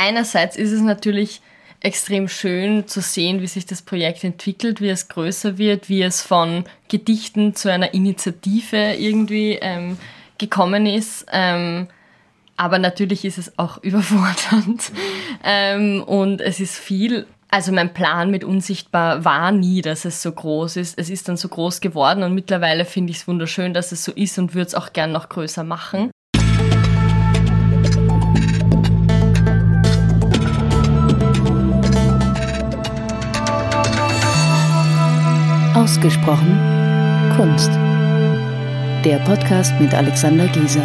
einerseits ist es natürlich extrem schön zu sehen, wie sich das Projekt entwickelt, wie es größer wird, wie es von Gedichten zu einer Initiative irgendwie ähm, gekommen ist. Ähm, aber natürlich ist es auch überfordernd. Ähm, und es ist viel. Also mein Plan mit Unsichtbar war nie, dass es so groß ist. Es ist dann so groß geworden und mittlerweile finde ich es wunderschön, dass es so ist und würde es auch gern noch größer machen. Ausgesprochen Kunst. Der Podcast mit Alexander Gieser.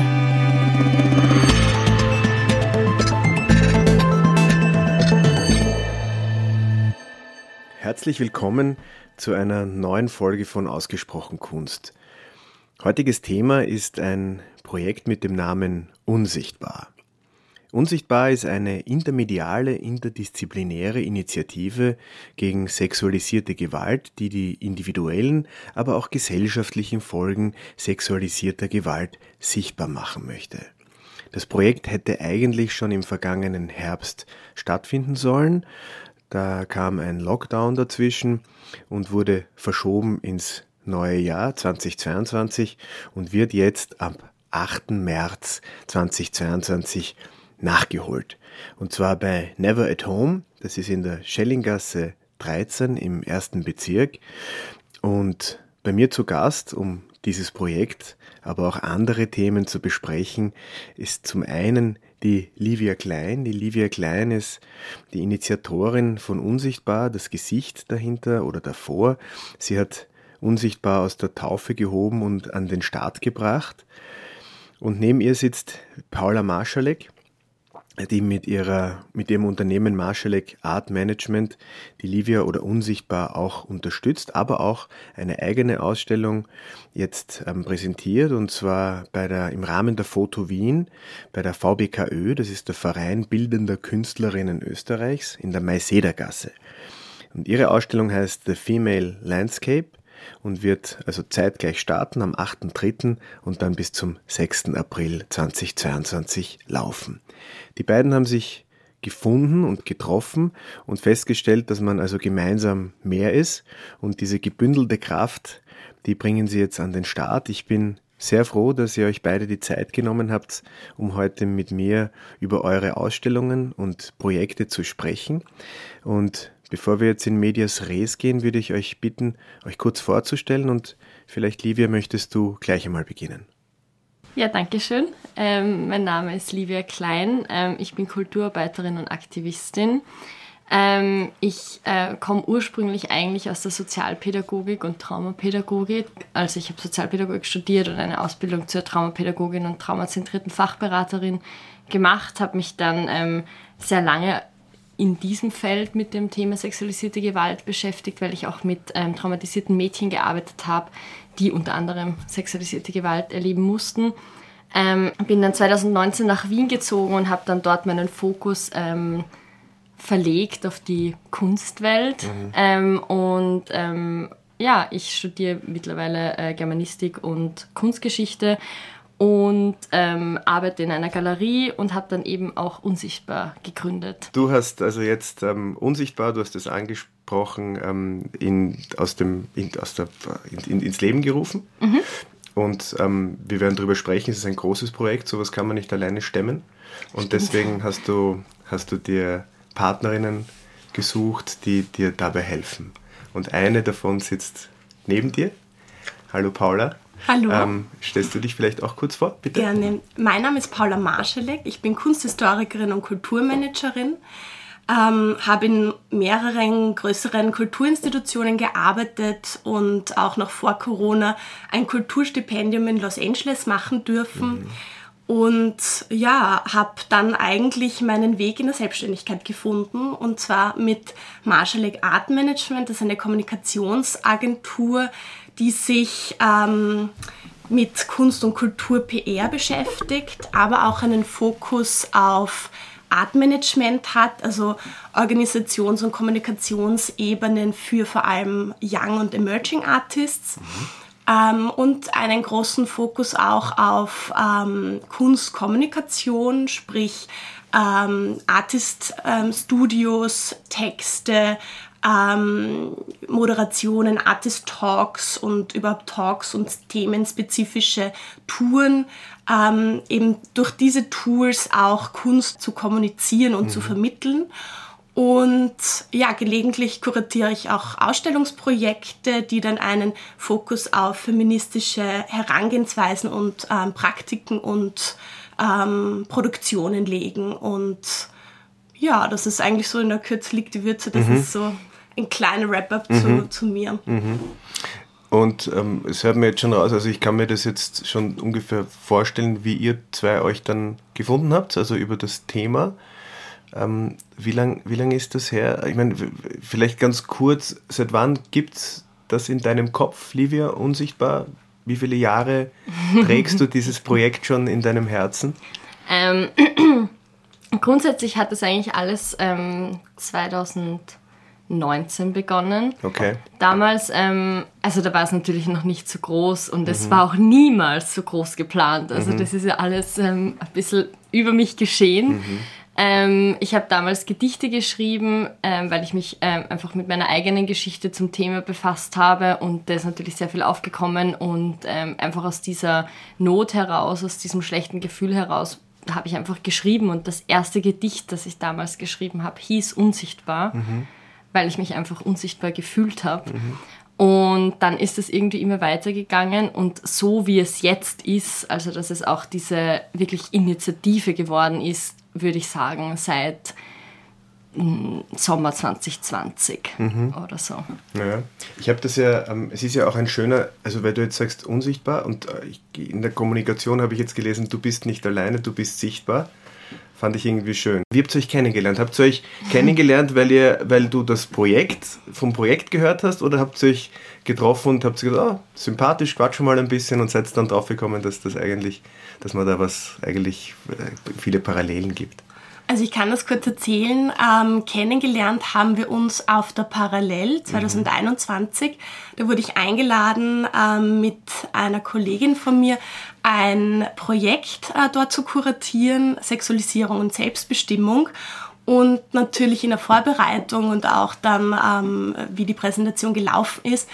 Herzlich willkommen zu einer neuen Folge von Ausgesprochen Kunst. Heutiges Thema ist ein Projekt mit dem Namen Unsichtbar. Unsichtbar ist eine intermediale, interdisziplinäre Initiative gegen sexualisierte Gewalt, die die individuellen, aber auch gesellschaftlichen Folgen sexualisierter Gewalt sichtbar machen möchte. Das Projekt hätte eigentlich schon im vergangenen Herbst stattfinden sollen. Da kam ein Lockdown dazwischen und wurde verschoben ins neue Jahr 2022 und wird jetzt ab 8. März 2022 nachgeholt. Und zwar bei Never at Home, das ist in der Schellinggasse 13 im ersten Bezirk. Und bei mir zu Gast, um dieses Projekt, aber auch andere Themen zu besprechen, ist zum einen die Livia Klein. Die Livia Klein ist die Initiatorin von Unsichtbar, das Gesicht dahinter oder davor. Sie hat Unsichtbar aus der Taufe gehoben und an den Start gebracht. Und neben ihr sitzt Paula Marschalek die mit ihrer, mit ihrem Unternehmen Marschalek Art Management die Livia oder Unsichtbar auch unterstützt, aber auch eine eigene Ausstellung jetzt ähm, präsentiert und zwar bei der, im Rahmen der Foto Wien bei der VBKÖ, das ist der Verein Bildender Künstlerinnen Österreichs in der Maisedergasse. Und ihre Ausstellung heißt The Female Landscape und wird also zeitgleich starten am 8.3. und dann bis zum 6. April 2022 laufen. Die beiden haben sich gefunden und getroffen und festgestellt, dass man also gemeinsam mehr ist und diese gebündelte Kraft, die bringen sie jetzt an den Start. Ich bin sehr froh, dass ihr euch beide die Zeit genommen habt, um heute mit mir über eure Ausstellungen und Projekte zu sprechen. Und Bevor wir jetzt in Medias Res gehen, würde ich euch bitten, euch kurz vorzustellen und vielleicht, Livia, möchtest du gleich einmal beginnen. Ja, danke schön. Ähm, mein Name ist Livia Klein. Ähm, ich bin Kulturarbeiterin und Aktivistin. Ähm, ich äh, komme ursprünglich eigentlich aus der Sozialpädagogik und Traumapädagogik. Also ich habe Sozialpädagogik studiert und eine Ausbildung zur Traumapädagogin und traumazentrierten Fachberaterin gemacht, habe mich dann ähm, sehr lange in diesem Feld mit dem Thema sexualisierte Gewalt beschäftigt, weil ich auch mit ähm, traumatisierten Mädchen gearbeitet habe, die unter anderem sexualisierte Gewalt erleben mussten. Ähm, bin dann 2019 nach Wien gezogen und habe dann dort meinen Fokus ähm, verlegt auf die Kunstwelt. Mhm. Ähm, und ähm, ja, ich studiere mittlerweile äh, Germanistik und Kunstgeschichte und ähm, arbeite in einer Galerie und habe dann eben auch Unsichtbar gegründet. Du hast also jetzt ähm, Unsichtbar, du hast es angesprochen, ähm, in, aus dem, in, aus der, in, ins Leben gerufen. Mhm. Und ähm, wir werden darüber sprechen, es ist ein großes Projekt, sowas kann man nicht alleine stemmen. Und Stimmt. deswegen hast du, hast du dir Partnerinnen gesucht, die dir dabei helfen. Und eine davon sitzt neben dir. Hallo Paula. Hallo. Ähm, stellst du dich vielleicht auch kurz vor, bitte? Gerne. Mein Name ist Paula Marschalek. Ich bin Kunsthistorikerin und Kulturmanagerin. Ähm, habe in mehreren größeren Kulturinstitutionen gearbeitet und auch noch vor Corona ein Kulturstipendium in Los Angeles machen dürfen. Mhm. Und ja, habe dann eigentlich meinen Weg in der Selbstständigkeit gefunden und zwar mit Marshall Art Management, das ist eine Kommunikationsagentur, die sich ähm, mit Kunst und Kultur PR beschäftigt, aber auch einen Fokus auf Artmanagement hat, also Organisations- und Kommunikationsebenen für vor allem Young und Emerging Artists. Ähm, und einen großen Fokus auch auf ähm, Kunstkommunikation, sprich ähm, Artist-Studios, ähm, Texte, ähm, Moderationen, Artist-Talks und überhaupt Talks und themenspezifische Touren, ähm, eben durch diese Tools auch Kunst zu kommunizieren und mhm. zu vermitteln. Und ja, gelegentlich kuratiere ich auch Ausstellungsprojekte, die dann einen Fokus auf feministische Herangehensweisen und ähm, Praktiken und ähm, Produktionen legen. Und ja, das ist eigentlich so in der Kürze liegt die Würze. Das mhm. ist so ein kleiner Wrap-up mhm. zu, zu, mir. Mhm. Und ähm, es hört mir jetzt schon raus, also ich kann mir das jetzt schon ungefähr vorstellen, wie ihr zwei euch dann gefunden habt, also über das Thema. Ähm, wie lange wie lang ist das her? Ich meine, vielleicht ganz kurz, seit wann gibt es das in deinem Kopf, Livia, unsichtbar? Wie viele Jahre trägst du dieses Projekt schon in deinem Herzen? Ähm, grundsätzlich hat das eigentlich alles ähm, 2000 19 begonnen. Okay. Damals, ähm, also da war es natürlich noch nicht so groß und mhm. es war auch niemals so groß geplant. Also mhm. das ist ja alles ähm, ein bisschen über mich geschehen. Mhm. Ähm, ich habe damals Gedichte geschrieben, ähm, weil ich mich ähm, einfach mit meiner eigenen Geschichte zum Thema befasst habe und da ist natürlich sehr viel aufgekommen und ähm, einfach aus dieser Not heraus, aus diesem schlechten Gefühl heraus habe ich einfach geschrieben und das erste Gedicht, das ich damals geschrieben habe, hieß Unsichtbar. Mhm weil ich mich einfach unsichtbar gefühlt habe. Mhm. Und dann ist es irgendwie immer weitergegangen und so wie es jetzt ist, also dass es auch diese wirklich Initiative geworden ist, würde ich sagen, seit mm, Sommer 2020 mhm. oder so. Ja, ich habe das ja, ähm, es ist ja auch ein schöner, also weil du jetzt sagst unsichtbar und äh, in der Kommunikation habe ich jetzt gelesen, du bist nicht alleine, du bist sichtbar. Fand ich irgendwie schön. Wie habt ihr euch kennengelernt? Habt ihr euch kennengelernt, weil ihr, weil du das Projekt vom Projekt gehört hast oder habt ihr euch getroffen und habt gesagt, oh, sympathisch, quatschen mal ein bisschen und seid dann drauf gekommen, dass das eigentlich, dass man da was eigentlich äh, viele Parallelen gibt? Also ich kann das kurz erzählen. Ähm, kennengelernt haben wir uns auf der Parallel 2021. Mhm. Da wurde ich eingeladen, ähm, mit einer Kollegin von mir ein Projekt äh, dort zu kuratieren, Sexualisierung und Selbstbestimmung. Und natürlich in der Vorbereitung und auch dann, ähm, wie die Präsentation gelaufen ist,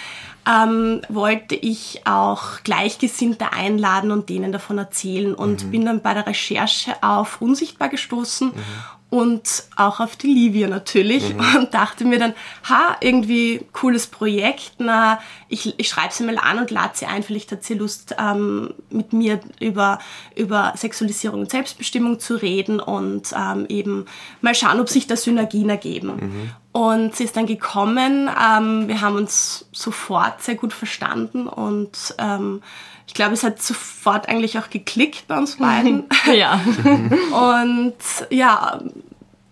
ähm, wollte ich auch Gleichgesinnte einladen und denen davon erzählen und mhm. bin dann bei der Recherche auf Unsichtbar gestoßen mhm und auch auf die Livia natürlich mhm. und dachte mir dann, ha, irgendwie cooles Projekt, na, ich, ich schreibe sie mal an und lade sie ein, vielleicht hat sie Lust, ähm, mit mir über, über Sexualisierung und Selbstbestimmung zu reden und ähm, eben mal schauen, ob sich da Synergien ergeben. Mhm. Und sie ist dann gekommen, ähm, wir haben uns sofort sehr gut verstanden und ähm, ich glaube, es hat sofort eigentlich auch geklickt bei uns beiden. ja. und ja,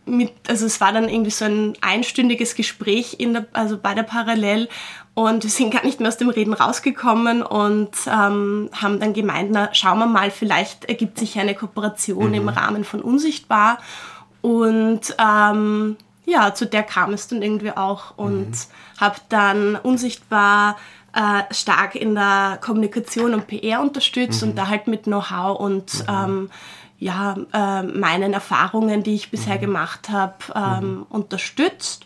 mit, also es war dann irgendwie so ein einstündiges Gespräch in der, also bei der Parallel und wir sind gar nicht mehr aus dem Reden rausgekommen und ähm, haben dann gemeint, na schauen wir mal, vielleicht ergibt sich eine Kooperation mhm. im Rahmen von Unsichtbar und ähm, ja, zu der kam es dann irgendwie auch und mhm. habe dann Unsichtbar äh, stark in der Kommunikation und PR unterstützt mhm. und da halt mit Know-how und mhm. ähm, ja, äh, meinen Erfahrungen, die ich bisher mhm. gemacht habe, ähm, mhm. unterstützt.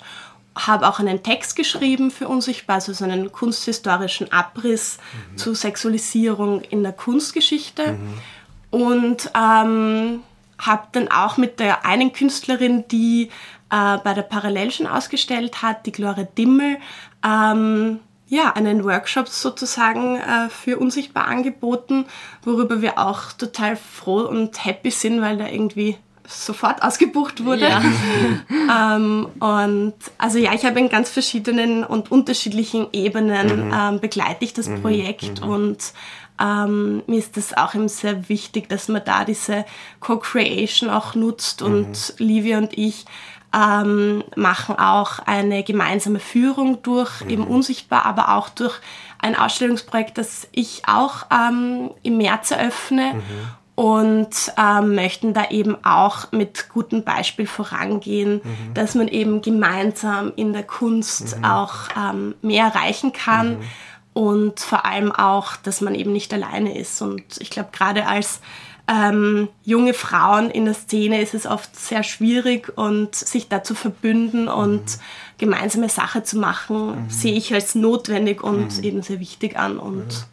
Habe auch einen Text geschrieben für Unsichtbar, also so einen kunsthistorischen Abriss mhm. zu Sexualisierung in der Kunstgeschichte. Mhm. Und ähm, habe dann auch mit der einen Künstlerin, die äh, bei der Parallel schon ausgestellt hat, die Gloria Dimmel, ähm, ja, einen Workshop sozusagen äh, für unsichtbar angeboten, worüber wir auch total froh und happy sind, weil da irgendwie sofort ausgebucht wurde. Ja. ähm, und also ja, ich habe in ganz verschiedenen und unterschiedlichen Ebenen mhm. ähm, begleite ich das mhm. Projekt mhm. und ähm, mir ist das auch eben sehr wichtig, dass man da diese Co-Creation auch nutzt und mhm. Livia und ich ähm, machen auch eine gemeinsame Führung durch, mhm. eben unsichtbar, aber auch durch ein Ausstellungsprojekt, das ich auch ähm, im März eröffne. Mhm. Und ähm, möchten da eben auch mit gutem Beispiel vorangehen, mhm. dass man eben gemeinsam in der Kunst mhm. auch ähm, mehr erreichen kann mhm. und vor allem auch, dass man eben nicht alleine ist. Und ich glaube, gerade als ähm, junge Frauen in der Szene ist es oft sehr schwierig und sich da zu verbünden und mhm. gemeinsame Sache zu machen, mhm. sehe ich als notwendig und mhm. eben sehr wichtig an. Und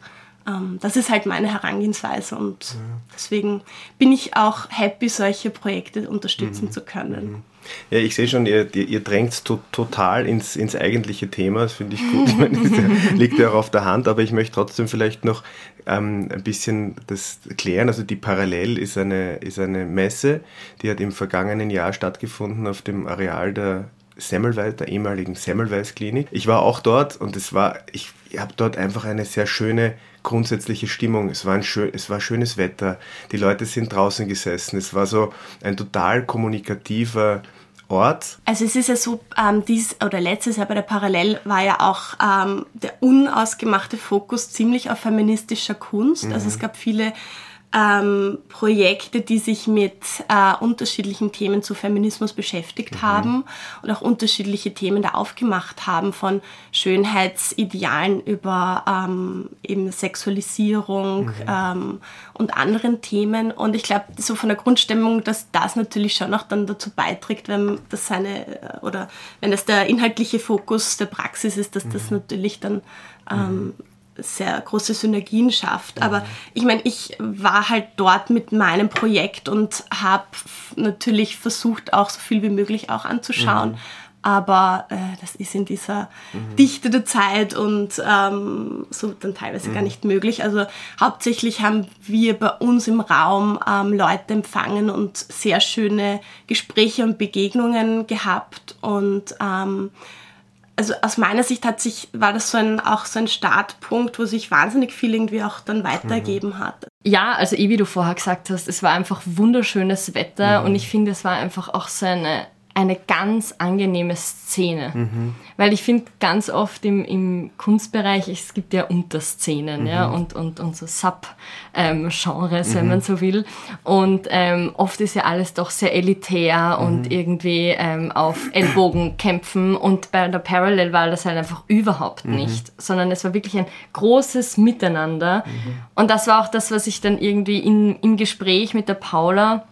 ja. ähm, das ist halt meine Herangehensweise und ja. deswegen bin ich auch happy, solche Projekte unterstützen mhm. zu können. Mhm. Ja, ich sehe schon, ihr, ihr, ihr drängt to total ins, ins eigentliche Thema. Das finde ich gut. Ich meine, das liegt ja auch auf der Hand, aber ich möchte trotzdem vielleicht noch ähm, ein bisschen das klären. Also die Parallel ist eine, ist eine Messe, die hat im vergangenen Jahr stattgefunden auf dem Areal der Semmelweis, der ehemaligen Semmelweis-Klinik. Ich war auch dort und es war, ich habe dort einfach eine sehr schöne grundsätzliche Stimmung. Es war, ein schön, es war schönes Wetter, die Leute sind draußen gesessen. Es war so ein total kommunikativer Ort. Also es ist ja so, ähm, dies oder letztes Jahr bei der Parallel war ja auch ähm, der unausgemachte Fokus ziemlich auf feministischer Kunst. Mhm. Also es gab viele ähm, Projekte, die sich mit äh, unterschiedlichen Themen zu Feminismus beschäftigt mhm. haben und auch unterschiedliche Themen da aufgemacht haben, von Schönheitsidealen über ähm, eben Sexualisierung mhm. ähm, und anderen Themen. Und ich glaube, so von der Grundstimmung, dass das natürlich schon auch dann dazu beiträgt, wenn das seine äh, oder wenn das der inhaltliche Fokus der Praxis ist, dass mhm. das natürlich dann ähm, mhm sehr große Synergien schafft. Mhm. Aber ich meine, ich war halt dort mit meinem Projekt und habe natürlich versucht, auch so viel wie möglich auch anzuschauen. Mhm. Aber äh, das ist in dieser mhm. Dichte der Zeit und ähm, so dann teilweise gar mhm. nicht möglich. Also hauptsächlich haben wir bei uns im Raum ähm, Leute empfangen und sehr schöne Gespräche und Begegnungen gehabt und ähm, also aus meiner Sicht hat sich, war das so ein, auch so ein Startpunkt, wo sich wahnsinnig viel irgendwie auch dann weitergeben mhm. hat. Ja, also eh wie du vorher gesagt hast, es war einfach wunderschönes Wetter mhm. und ich finde, es war einfach auch so eine eine ganz angenehme Szene. Mhm. Weil ich finde ganz oft im, im Kunstbereich, es gibt ja Unterszenen mhm. ja, und, und, und so Sub-Genres, ähm, wenn man so will. Und ähm, oft ist ja alles doch sehr elitär mhm. und irgendwie ähm, auf Ellbogen kämpfen. Und bei der Parallel war das halt einfach überhaupt mhm. nicht, sondern es war wirklich ein großes Miteinander. Mhm. Und das war auch das, was ich dann irgendwie in, im Gespräch mit der Paula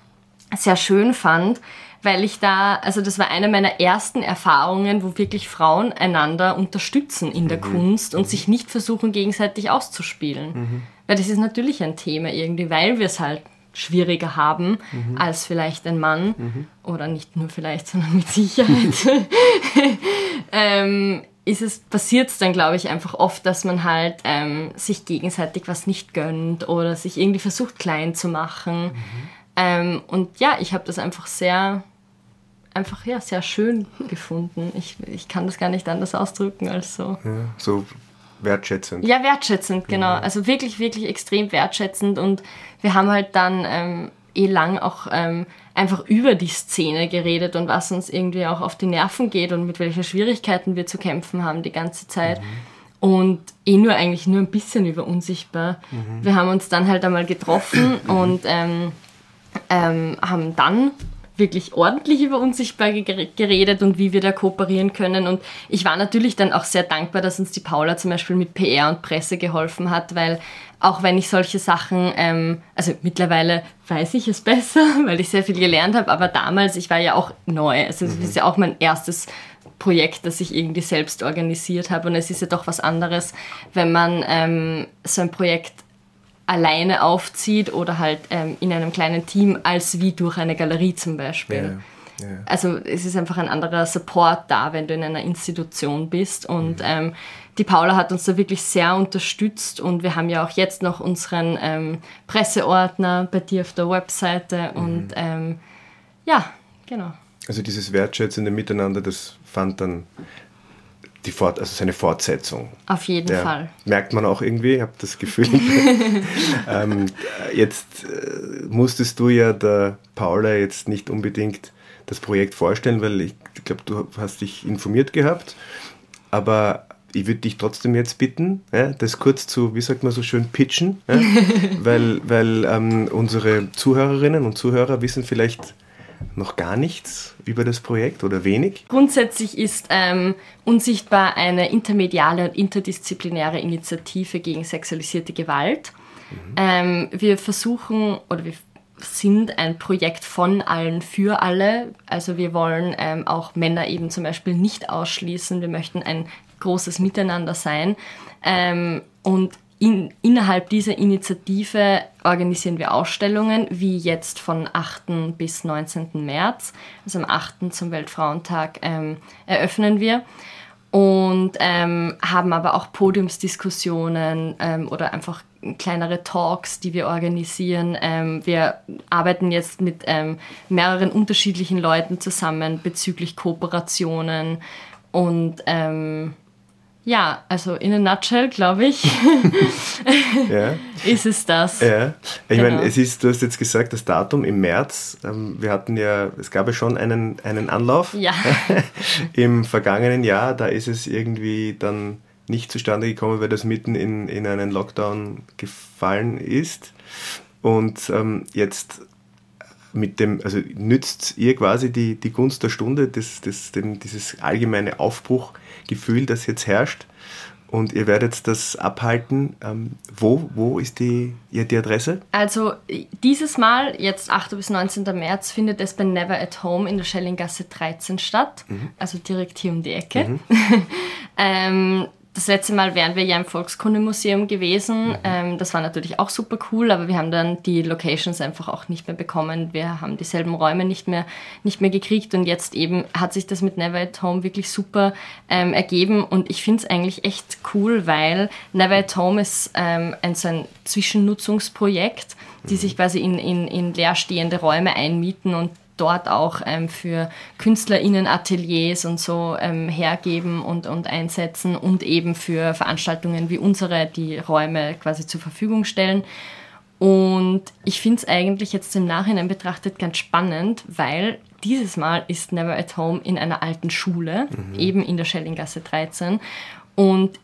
sehr schön fand, weil ich da, also das war eine meiner ersten Erfahrungen, wo wirklich Frauen einander unterstützen in der mhm. Kunst und mhm. sich nicht versuchen, gegenseitig auszuspielen. Mhm. Weil das ist natürlich ein Thema irgendwie, weil wir es halt schwieriger haben mhm. als vielleicht ein Mann mhm. oder nicht nur vielleicht, sondern mit Sicherheit. ähm, ist es, passiert es dann, glaube ich, einfach oft, dass man halt ähm, sich gegenseitig was nicht gönnt oder sich irgendwie versucht, klein zu machen. Mhm. Ähm, und ja, ich habe das einfach sehr, einfach ja, sehr schön gefunden. Ich, ich kann das gar nicht anders ausdrücken als so. Ja, so wertschätzend. Ja, wertschätzend, genau. Ja. Also wirklich, wirklich extrem wertschätzend. Und wir haben halt dann ähm, eh lang auch ähm, einfach über die Szene geredet und was uns irgendwie auch auf die Nerven geht und mit welchen Schwierigkeiten wir zu kämpfen haben die ganze Zeit. Mhm. Und eh nur eigentlich nur ein bisschen über unsichtbar. Mhm. Wir haben uns dann halt einmal getroffen und ähm, ähm, haben dann wirklich ordentlich über Unsichtbar geredet und wie wir da kooperieren können. Und ich war natürlich dann auch sehr dankbar, dass uns die Paula zum Beispiel mit PR und Presse geholfen hat, weil auch wenn ich solche Sachen, ähm, also mittlerweile weiß ich es besser, weil ich sehr viel gelernt habe, aber damals, ich war ja auch neu. Also es mhm. ist ja auch mein erstes Projekt, das ich irgendwie selbst organisiert habe. Und es ist ja doch was anderes, wenn man ähm, so ein Projekt alleine aufzieht oder halt ähm, in einem kleinen Team, als wie durch eine Galerie zum Beispiel. Ja, ja. Also es ist einfach ein anderer Support da, wenn du in einer Institution bist. Und mhm. ähm, die Paula hat uns da wirklich sehr unterstützt und wir haben ja auch jetzt noch unseren ähm, Presseordner bei dir auf der Webseite mhm. und ähm, ja, genau. Also dieses wertschätzende Miteinander, das fand dann die Fort, also seine Fortsetzung. Auf jeden ja, Fall. Merkt man auch irgendwie, ich habe das Gefühl. ähm, jetzt äh, musstest du ja der Paula jetzt nicht unbedingt das Projekt vorstellen, weil ich glaube, du hast dich informiert gehabt. Aber ich würde dich trotzdem jetzt bitten, ja, das kurz zu, wie sagt man so schön, pitchen, ja, weil, weil ähm, unsere Zuhörerinnen und Zuhörer wissen vielleicht noch gar nichts über das Projekt oder wenig? Grundsätzlich ist ähm, Unsichtbar eine intermediale und interdisziplinäre Initiative gegen sexualisierte Gewalt. Mhm. Ähm, wir versuchen oder wir sind ein Projekt von allen für alle. Also wir wollen ähm, auch Männer eben zum Beispiel nicht ausschließen. Wir möchten ein großes Miteinander sein. Ähm, und in, innerhalb dieser Initiative organisieren wir Ausstellungen, wie jetzt von 8. bis 19. März. Also am 8. zum Weltfrauentag ähm, eröffnen wir und ähm, haben aber auch Podiumsdiskussionen ähm, oder einfach kleinere Talks, die wir organisieren. Ähm, wir arbeiten jetzt mit ähm, mehreren unterschiedlichen Leuten zusammen bezüglich Kooperationen und ähm, ja, also in a nutshell, glaube ich, ja. ist es das. Ja. Ich genau. meine, es ist, du hast jetzt gesagt, das Datum im März. Ähm, wir hatten ja, es gab ja schon einen, einen Anlauf ja. im vergangenen Jahr. Da ist es irgendwie dann nicht zustande gekommen, weil das mitten in, in einen Lockdown gefallen ist. Und ähm, jetzt mit dem, also nützt ihr quasi die, die Gunst der Stunde, das, das, den, dieses allgemeine Aufbruchgefühl, das jetzt herrscht. Und ihr werdet das abhalten. Ähm, wo, wo ist die, die Adresse? Also dieses Mal, jetzt 8. bis 19. März, findet es bei Never at Home in der Schellinggasse 13 statt. Mhm. Also direkt hier um die Ecke. Mhm. ähm, das letzte Mal wären wir ja im Volkskundemuseum gewesen. Mhm. Ähm, das war natürlich auch super cool, aber wir haben dann die Locations einfach auch nicht mehr bekommen. Wir haben dieselben Räume nicht mehr, nicht mehr gekriegt und jetzt eben hat sich das mit Never at Home wirklich super ähm, ergeben und ich finde es eigentlich echt cool, weil Never at Home ist ähm, ein, so ein Zwischennutzungsprojekt, die mhm. sich quasi in, in, in leerstehende Räume einmieten und dort auch ähm, für KünstlerInnen Ateliers und so ähm, hergeben und, und einsetzen und eben für Veranstaltungen wie unsere die Räume quasi zur Verfügung stellen. Und ich finde es eigentlich jetzt im Nachhinein betrachtet ganz spannend, weil dieses Mal ist Never at Home in einer alten Schule, mhm. eben in der Schellinggasse 13. Und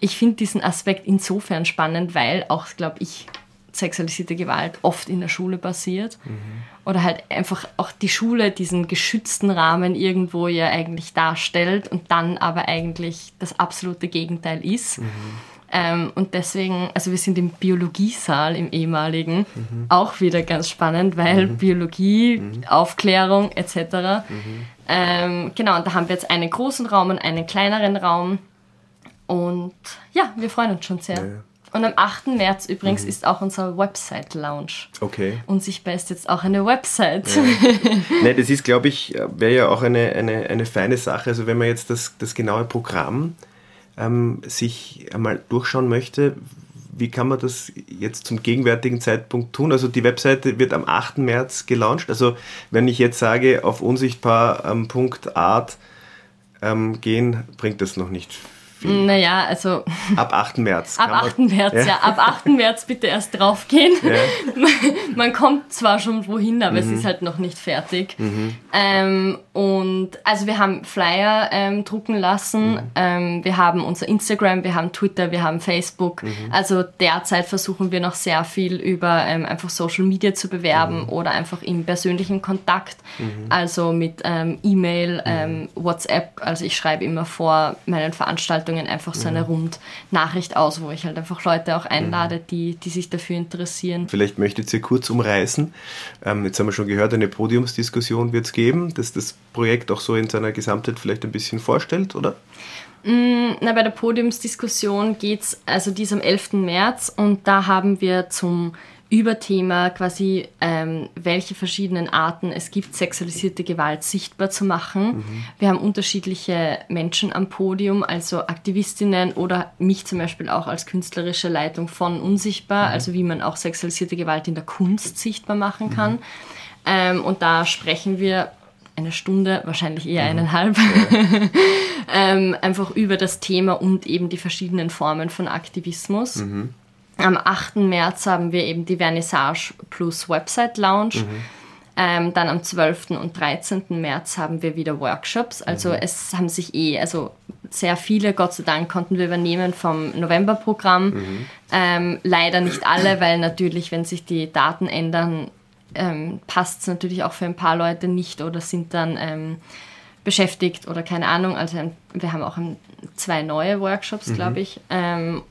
ich finde diesen Aspekt insofern spannend, weil auch, glaube ich, sexualisierte Gewalt oft in der Schule passiert. Mhm. Oder halt einfach auch die Schule diesen geschützten Rahmen irgendwo ja eigentlich darstellt und dann aber eigentlich das absolute Gegenteil ist. Mhm. Ähm, und deswegen, also wir sind im Biologiesaal im ehemaligen, mhm. auch wieder ganz spannend, weil mhm. Biologie, mhm. Aufklärung etc. Mhm. Ähm, genau, und da haben wir jetzt einen großen Raum und einen kleineren Raum. Und ja, wir freuen uns schon sehr. Ja, ja. Und am 8. März übrigens mhm. ist auch unser Website-Lounge. Okay. Und sichtbar ist jetzt auch eine Website. Ja. nee, das ist, glaube ich, wäre ja auch eine, eine, eine feine Sache. Also wenn man jetzt das, das genaue Programm ähm, sich einmal durchschauen möchte, wie kann man das jetzt zum gegenwärtigen Zeitpunkt tun? Also die Webseite wird am 8. März gelauncht. Also wenn ich jetzt sage, auf unsichtbar.art ähm, gehen, bringt das noch nicht viel. Naja, also. Ab 8. März. Ab 8. März, ja. ja. Ab 8. März bitte erst draufgehen. Ja. Man kommt zwar schon wohin, aber mhm. es ist halt noch nicht fertig. Mhm. Ähm, und also wir haben Flyer ähm, drucken lassen. Mhm. Ähm, wir haben unser Instagram, wir haben Twitter, wir haben Facebook. Mhm. Also derzeit versuchen wir noch sehr viel über ähm, einfach Social Media zu bewerben mhm. oder einfach im persönlichen Kontakt. Mhm. Also mit ähm, E-Mail, ähm, WhatsApp. Also ich schreibe immer vor meinen Veranstaltungen Veranstaltungen einfach so eine mhm. Rundnachricht aus, wo ich halt einfach Leute auch einlade, mhm. die, die sich dafür interessieren. Vielleicht möchtet ihr kurz umreißen. Ähm, jetzt haben wir schon gehört, eine Podiumsdiskussion wird es geben, dass das Projekt auch so in seiner Gesamtheit vielleicht ein bisschen vorstellt, oder? Mm, na, bei der Podiumsdiskussion geht es, also die ist am 11. März und da haben wir zum Überthema quasi, ähm, welche verschiedenen Arten es gibt, sexualisierte Gewalt sichtbar zu machen. Mhm. Wir haben unterschiedliche Menschen am Podium, also Aktivistinnen oder mich zum Beispiel auch als künstlerische Leitung von Unsichtbar, mhm. also wie man auch sexualisierte Gewalt in der Kunst sichtbar machen mhm. kann. Mhm. Ähm, und da sprechen wir eine Stunde, wahrscheinlich eher mhm. eineinhalb, ähm, einfach über das Thema und eben die verschiedenen Formen von Aktivismus. Mhm. Am 8. März haben wir eben die Vernissage plus Website Lounge. Mhm. Ähm, dann am 12. und 13. März haben wir wieder Workshops. Also mhm. es haben sich eh, also sehr viele, Gott sei Dank, konnten wir übernehmen vom Novemberprogramm. Mhm. Ähm, leider nicht alle, weil natürlich, wenn sich die Daten ändern, ähm, passt es natürlich auch für ein paar Leute nicht oder sind dann ähm, beschäftigt oder keine Ahnung. Also wir haben auch zwei neue Workshops, mhm. glaube ich. Ähm,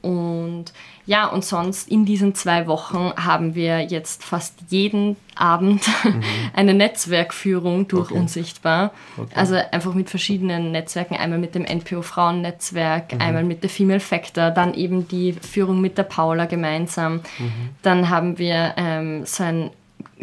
und ja, und sonst in diesen zwei Wochen haben wir jetzt fast jeden Abend mhm. eine Netzwerkführung durch okay. Unsichtbar. Okay. Also einfach mit verschiedenen Netzwerken. Einmal mit dem NPO Frauennetzwerk, mhm. einmal mit der Female Factor, dann eben die Führung mit der Paula gemeinsam. Mhm. Dann haben wir ähm, so ein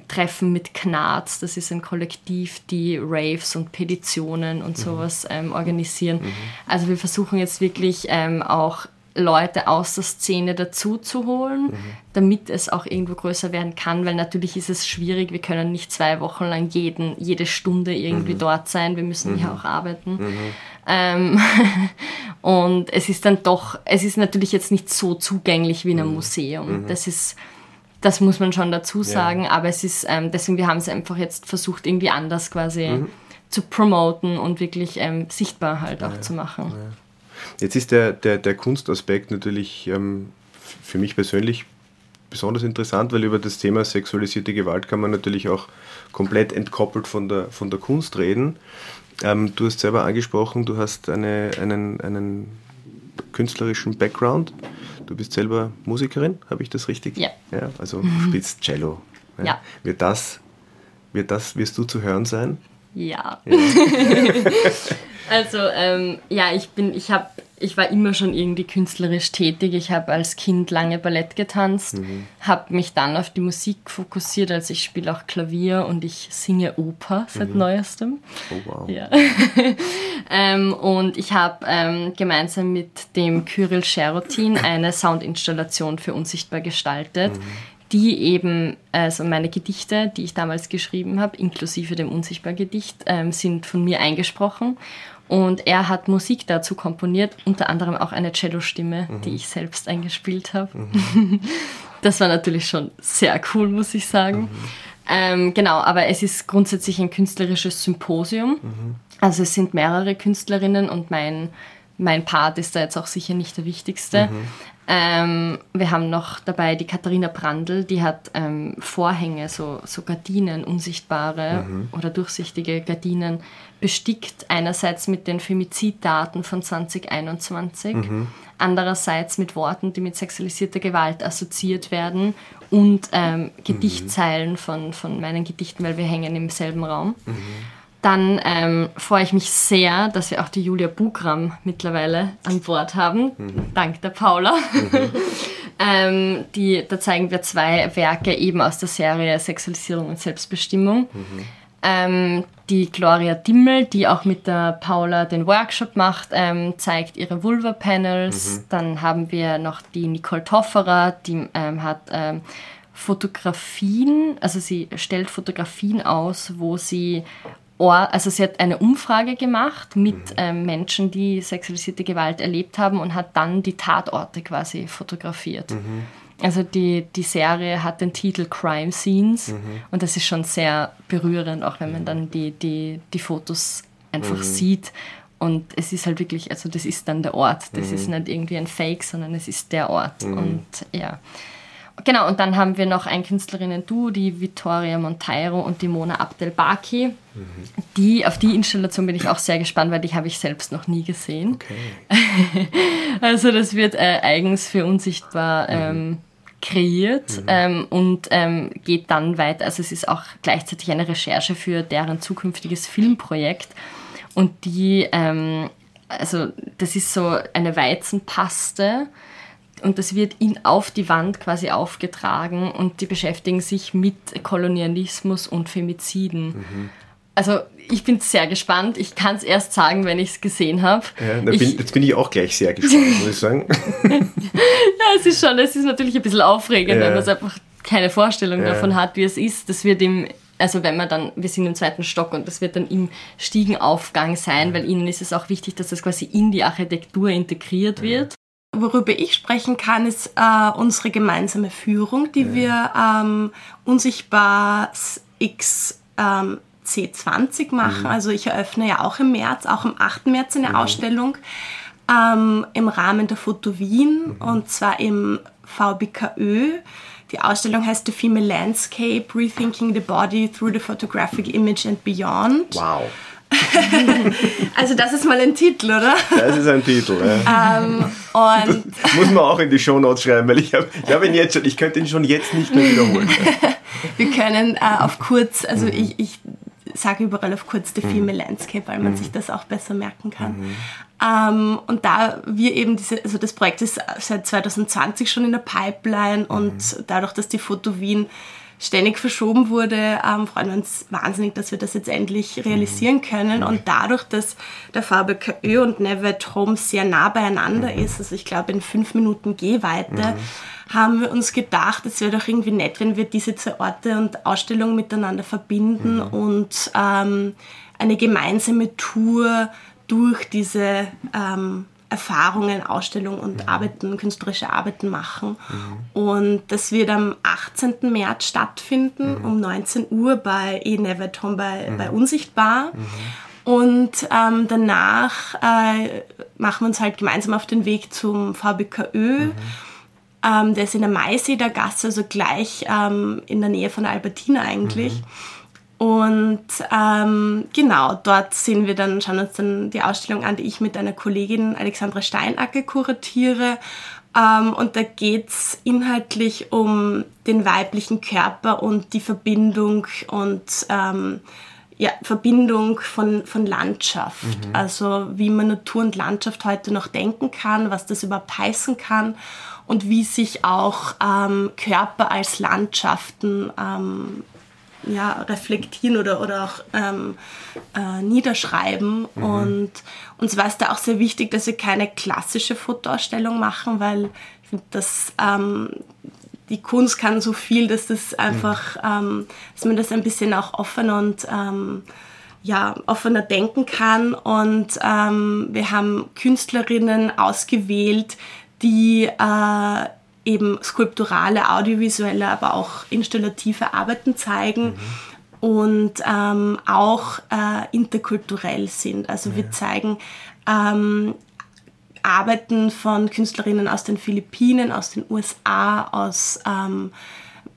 Treffen mit Knarz, das ist ein Kollektiv, die Raves und Petitionen und mhm. sowas ähm, organisieren. Mhm. Also wir versuchen jetzt wirklich ähm, auch Leute aus der Szene dazu zu holen, mhm. damit es auch irgendwo größer werden kann, weil natürlich ist es schwierig, wir können nicht zwei Wochen lang jeden, jede Stunde irgendwie mhm. dort sein, wir müssen mhm. ja auch arbeiten. Mhm. Ähm, und es ist dann doch, es ist natürlich jetzt nicht so zugänglich wie in einem mhm. Museum. Das ist das muss man schon dazu sagen, ja. aber es ist, ähm, deswegen, wir haben es einfach jetzt versucht, irgendwie anders quasi mhm. zu promoten und wirklich ähm, sichtbar halt auch ja, zu machen. Jetzt ist der, der, der Kunstaspekt natürlich ähm, für mich persönlich besonders interessant, weil über das Thema sexualisierte Gewalt kann man natürlich auch komplett entkoppelt von der, von der Kunst reden. Ähm, du hast selber angesprochen, du hast eine, einen, einen künstlerischen Background. Du bist selber Musikerin, habe ich das richtig? Ja. ja also du spielst Cello. Ja. ja. Wird das, wird das, wirst du zu hören sein? Ja. ja. also ähm, ja, ich bin, ich habe, ich war immer schon irgendwie künstlerisch tätig. Ich habe als Kind lange Ballett getanzt, mhm. habe mich dann auf die Musik fokussiert. Also ich spiele auch Klavier und ich singe Oper seit mhm. neuestem. Oh wow. Ja. ähm, und ich habe ähm, gemeinsam mit dem Kyrill Scherotin eine Soundinstallation für Unsichtbar gestaltet. Mhm die eben, also meine Gedichte, die ich damals geschrieben habe, inklusive dem Unsichtbar-Gedicht, ähm, sind von mir eingesprochen. Und er hat Musik dazu komponiert, unter anderem auch eine Cello-Stimme, mhm. die ich selbst eingespielt habe. Mhm. Das war natürlich schon sehr cool, muss ich sagen. Mhm. Ähm, genau, aber es ist grundsätzlich ein künstlerisches Symposium. Mhm. Also es sind mehrere Künstlerinnen und mein, mein Part ist da jetzt auch sicher nicht der wichtigste. Mhm. Ähm, wir haben noch dabei die Katharina Brandl, die hat ähm, Vorhänge, so, so Gardinen, unsichtbare mhm. oder durchsichtige Gardinen, bestickt. Einerseits mit den Femiziddaten von 2021, mhm. andererseits mit Worten, die mit sexualisierter Gewalt assoziiert werden und ähm, Gedichtzeilen mhm. von, von meinen Gedichten, weil wir hängen im selben Raum. Mhm. Dann ähm, freue ich mich sehr, dass wir auch die Julia Bugram mittlerweile an Bord haben, mhm. dank der Paula. Mhm. ähm, die, da zeigen wir zwei Werke eben aus der Serie Sexualisierung und Selbstbestimmung. Mhm. Ähm, die Gloria Dimmel, die auch mit der Paula den Workshop macht, ähm, zeigt ihre Vulva-Panels. Mhm. Dann haben wir noch die Nicole Tofferer, die ähm, hat ähm, Fotografien, also sie stellt Fotografien aus, wo sie also sie hat eine Umfrage gemacht mit mhm. ähm, Menschen, die sexualisierte Gewalt erlebt haben und hat dann die Tatorte quasi fotografiert. Mhm. Also die, die Serie hat den Titel Crime Scenes mhm. und das ist schon sehr berührend, auch wenn man dann die, die, die Fotos einfach mhm. sieht. Und es ist halt wirklich, also das ist dann der Ort. Das ist mhm. nicht irgendwie ein Fake, sondern es ist der Ort. Mhm. Und ja. Genau, und dann haben wir noch ein Künstlerinnen-Duo, die Vittoria Monteiro und die Mona Abdelbaki. Mhm. Die, auf die Installation bin ich auch sehr gespannt, weil die habe ich selbst noch nie gesehen. Okay. also das wird äh, eigens für unsichtbar mhm. ähm, kreiert mhm. ähm, und ähm, geht dann weiter. Also es ist auch gleichzeitig eine Recherche für deren zukünftiges Filmprojekt. Und die, ähm, also das ist so eine Weizenpaste und das wird in, auf die Wand quasi aufgetragen und die beschäftigen sich mit Kolonialismus und Femiziden. Mhm. Also ich bin sehr gespannt. Ich kann es erst sagen, wenn ich es gesehen habe. Ja, jetzt bin ich auch gleich sehr gespannt, muss ich sagen. ja, es ist schon, es ist natürlich ein bisschen aufregend, ja. wenn man einfach keine Vorstellung ja. davon hat, wie es ist. Das wird im, also wenn man dann, wir sind im zweiten Stock und das wird dann im Stiegenaufgang sein, weil ihnen ist es auch wichtig, dass das quasi in die Architektur integriert wird. Worüber ich sprechen kann, ist äh, unsere gemeinsame Führung, die ja. wir ähm, unsichtbar X ähm, C20 machen. Mhm. Also ich eröffne ja auch im März, auch am 8. März eine mhm. Ausstellung ähm, im Rahmen der Foto Wien mhm. und zwar im VBKÖ. Die Ausstellung heißt The Female Landscape, Rethinking the Body Through the Photographic Image and Beyond. Wow. also das ist mal ein Titel, oder? Das ist ein Titel, ja. Ähm, muss man auch in die Shownotes schreiben, weil ich habe ich hab ihn jetzt schon, ich könnte ihn schon jetzt nicht mehr wiederholen. Wir können äh, auf kurz, also mhm. ich, ich sage überall auf kurz The Female mhm. Landscape, weil man mhm. sich das auch besser merken kann. Mhm. Ähm, und da wir eben diese, also das Projekt ist seit 2020 schon in der Pipeline und mhm. dadurch, dass die Foto Wien ständig verschoben wurde, ähm, freuen wir uns wahnsinnig, dass wir das jetzt endlich realisieren können. Und dadurch, dass der VBKÖ und Never at Home sehr nah beieinander mhm. ist, also ich glaube in fünf Minuten Gehweite, mhm. haben wir uns gedacht, es wäre doch irgendwie nett, wenn wir diese zwei Orte und Ausstellungen miteinander verbinden mhm. und ähm, eine gemeinsame Tour durch diese ähm, Erfahrungen, Ausstellungen und mhm. Arbeiten, künstlerische Arbeiten machen. Mhm. Und das wird am 18. März stattfinden, mhm. um 19 Uhr bei E Neverton bei, bei Unsichtbar. Mhm. Und ähm, danach äh, machen wir uns halt gemeinsam auf den Weg zum VBKÖ. Mhm. Ähm, der ist in der Maiseder Gasse, also gleich ähm, in der Nähe von der Albertina eigentlich. Und ähm, genau, dort sehen wir dann, schauen uns dann die Ausstellung an, die ich mit einer Kollegin Alexandra Steinacke kuratiere. Ähm, und da geht's inhaltlich um den weiblichen Körper und die Verbindung und ähm, ja, Verbindung von, von Landschaft. Mhm. Also wie man Natur und Landschaft heute noch denken kann, was das überhaupt heißen kann und wie sich auch ähm, Körper als Landschaften ähm, ja, reflektieren oder, oder auch ähm, äh, niederschreiben. Mhm. Und uns war es da auch sehr wichtig, dass wir keine klassische Fotoausstellung machen, weil ich finde, dass ähm, die Kunst kann so viel, dass das einfach, mhm. ähm, dass man das ein bisschen auch offener und ähm, ja, offener denken kann. Und ähm, wir haben Künstlerinnen ausgewählt, die äh, eben skulpturale, audiovisuelle, aber auch installative Arbeiten zeigen. Mhm und ähm, auch äh, interkulturell sind. Also ja. wir zeigen ähm, Arbeiten von Künstlerinnen aus den Philippinen, aus den USA, aus ähm,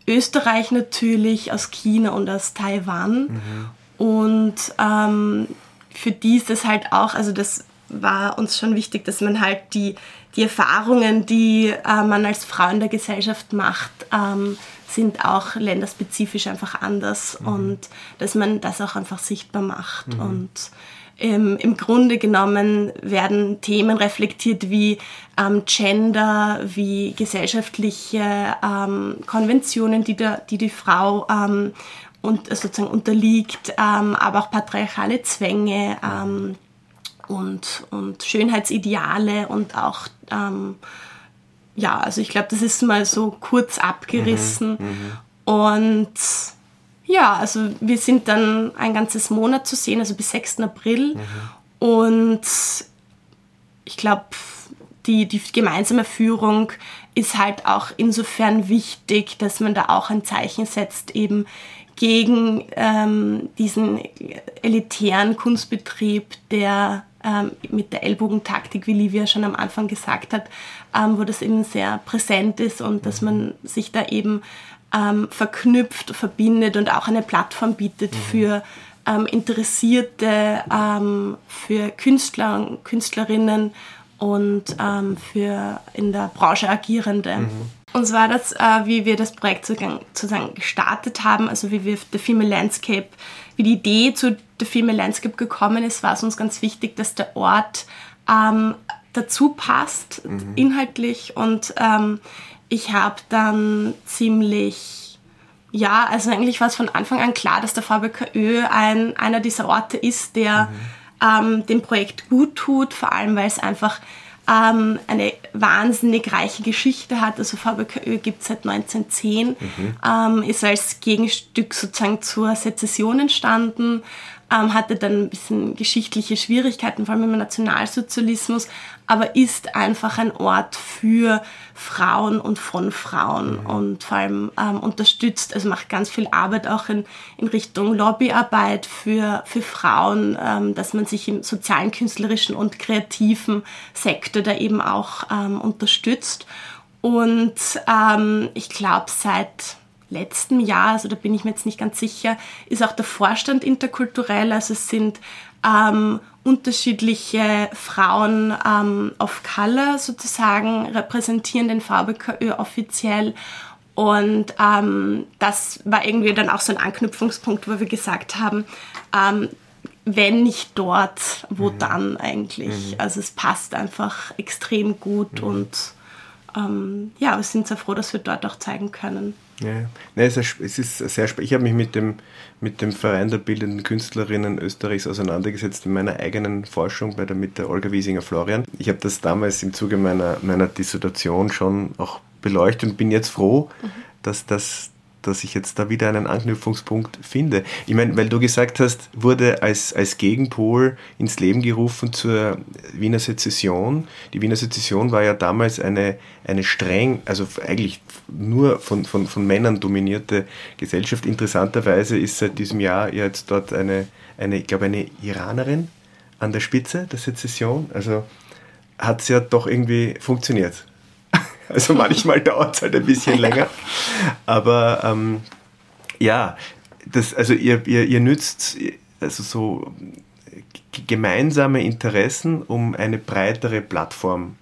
Österreich natürlich, aus China und aus Taiwan. Mhm. Und ähm, für die ist das halt auch, also das war uns schon wichtig, dass man halt die die Erfahrungen, die äh, man als Frau in der Gesellschaft macht, ähm, sind auch länderspezifisch einfach anders mhm. und dass man das auch einfach sichtbar macht. Mhm. Und ähm, im Grunde genommen werden Themen reflektiert wie ähm, Gender, wie gesellschaftliche ähm, Konventionen, die, der, die die Frau ähm, und, sozusagen unterliegt, ähm, aber auch patriarchale Zwänge und, und Schönheitsideale und auch, ähm, ja, also ich glaube, das ist mal so kurz abgerissen. Mhm, mhm, und ja, also wir sind dann ein ganzes Monat zu sehen, also bis 6. April. Mhm. Und ich glaube, die, die gemeinsame Führung ist halt auch insofern wichtig, dass man da auch ein Zeichen setzt, eben gegen ähm, diesen elitären Kunstbetrieb, der ähm, mit der Ellbogentaktik, wie Livia schon am Anfang gesagt hat, ähm, wo das eben sehr präsent ist und dass man sich da eben ähm, verknüpft, verbindet und auch eine Plattform bietet mhm. für ähm, Interessierte, ähm, für Künstler und Künstlerinnen und ähm, für in der Branche Agierende. Mhm. Und zwar das, äh, wie wir das Projekt sozusagen gestartet haben, also wie wir The Female Landscape, wie die Idee zu The Female Landscape gekommen ist, war es uns ganz wichtig, dass der Ort ähm, dazu passt, mhm. inhaltlich. Und ähm, ich habe dann ziemlich, ja, also eigentlich war es von Anfang an klar, dass der VBKÖ ein, einer dieser Orte ist, der mhm. ähm, dem Projekt gut tut, vor allem weil es einfach ähm, eine wahnsinnig reiche Geschichte hat. Also VBKÖ gibt es seit 1910, mhm. ähm, ist als Gegenstück sozusagen zur Sezession entstanden, ähm, hatte dann ein bisschen geschichtliche Schwierigkeiten, vor allem im Nationalsozialismus, aber ist einfach ein Ort für Frauen und von Frauen mhm. und vor allem ähm, unterstützt, also macht ganz viel Arbeit auch in, in Richtung Lobbyarbeit für, für Frauen, ähm, dass man sich im sozialen, künstlerischen und kreativen Sektor da eben auch ähm, unterstützt. Und ähm, ich glaube, seit letztem Jahr, also da bin ich mir jetzt nicht ganz sicher, ist auch der Vorstand interkulturell. Also es sind ähm, unterschiedliche Frauen ähm, of Color sozusagen repräsentieren den VBKÖ offiziell. Und ähm, das war irgendwie dann auch so ein Anknüpfungspunkt, wo wir gesagt haben, ähm, wenn nicht dort, wo mhm. dann eigentlich? Mhm. Also es passt einfach extrem gut mhm. und ähm, ja, wir sind sehr froh, dass wir dort auch zeigen können. Ja, nee, es ist sehr spannend. Ich habe mich mit dem, mit dem Verein der bildenden Künstlerinnen Österreichs auseinandergesetzt in meiner eigenen Forschung bei der, mit der Olga Wiesinger-Florian. Ich habe das damals im Zuge meiner, meiner Dissertation schon auch beleuchtet und bin jetzt froh, mhm. dass das dass ich jetzt da wieder einen Anknüpfungspunkt finde. Ich meine, weil du gesagt hast, wurde als, als Gegenpol ins Leben gerufen zur Wiener Sezession. Die Wiener Sezession war ja damals eine, eine streng, also eigentlich nur von, von, von Männern dominierte Gesellschaft. Interessanterweise ist seit diesem Jahr jetzt dort eine, eine ich glaube, eine Iranerin an der Spitze der Sezession. Also hat es ja doch irgendwie funktioniert. Also manchmal dauert es halt ein bisschen länger. Aber ähm, ja, das, also ihr, ihr, ihr nützt also so gemeinsame Interessen, um eine breitere Plattform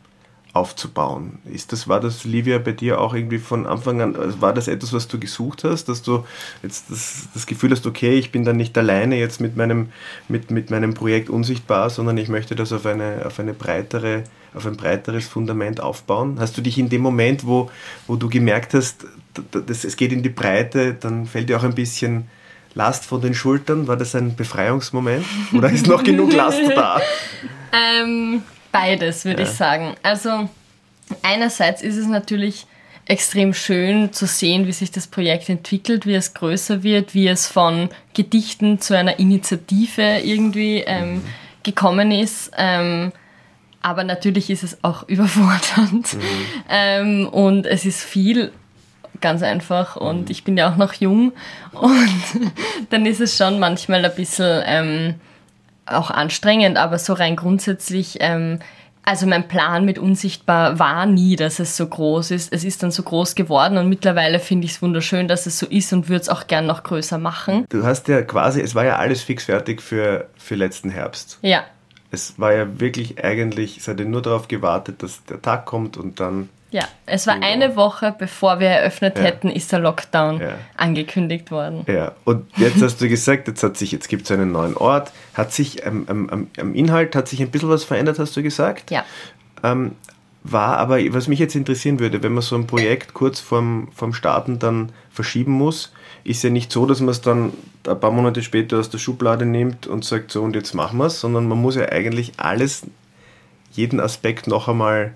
aufzubauen. Ist das, war das, Livia, bei dir auch irgendwie von Anfang an, also war das etwas, was du gesucht hast, dass du jetzt das, das Gefühl hast, okay, ich bin dann nicht alleine jetzt mit meinem, mit, mit meinem Projekt unsichtbar, sondern ich möchte das auf eine, auf eine breitere, auf ein breiteres Fundament aufbauen? Hast du dich in dem Moment, wo, wo du gemerkt hast, das, es geht in die Breite, dann fällt dir auch ein bisschen Last von den Schultern? War das ein Befreiungsmoment? Oder ist noch genug Last da? Ähm, beides, würde ja. ich sagen. Also einerseits ist es natürlich extrem schön zu sehen, wie sich das Projekt entwickelt, wie es größer wird, wie es von Gedichten zu einer Initiative irgendwie ähm, gekommen ist. Ähm, aber natürlich ist es auch überfordernd. Mhm. Ähm, und es ist viel, ganz einfach. Und mhm. ich bin ja auch noch jung. Und dann ist es schon manchmal ein bisschen ähm, auch anstrengend. Aber so rein grundsätzlich, ähm, also mein Plan mit Unsichtbar war nie, dass es so groß ist. Es ist dann so groß geworden und mittlerweile finde ich es wunderschön, dass es so ist und würde es auch gern noch größer machen. Du hast ja quasi, es war ja alles fix fertig für, für letzten Herbst. Ja es war ja wirklich eigentlich, es hatte nur darauf gewartet, dass der Tag kommt und dann. Ja, es war eine Woche, bevor wir eröffnet ja. hätten, ist der Lockdown ja. angekündigt worden. Ja, und jetzt hast du gesagt, jetzt hat sich, jetzt gibt es einen neuen Ort. Hat sich am, am, am Inhalt hat sich ein bisschen was verändert, hast du gesagt? Ja. Ähm, war aber, was mich jetzt interessieren würde, wenn man so ein Projekt kurz vorm, vorm Starten dann verschieben muss, ist ja nicht so, dass man es dann ein paar Monate später aus der Schublade nimmt und sagt, so und jetzt machen wir es, sondern man muss ja eigentlich alles, jeden Aspekt noch einmal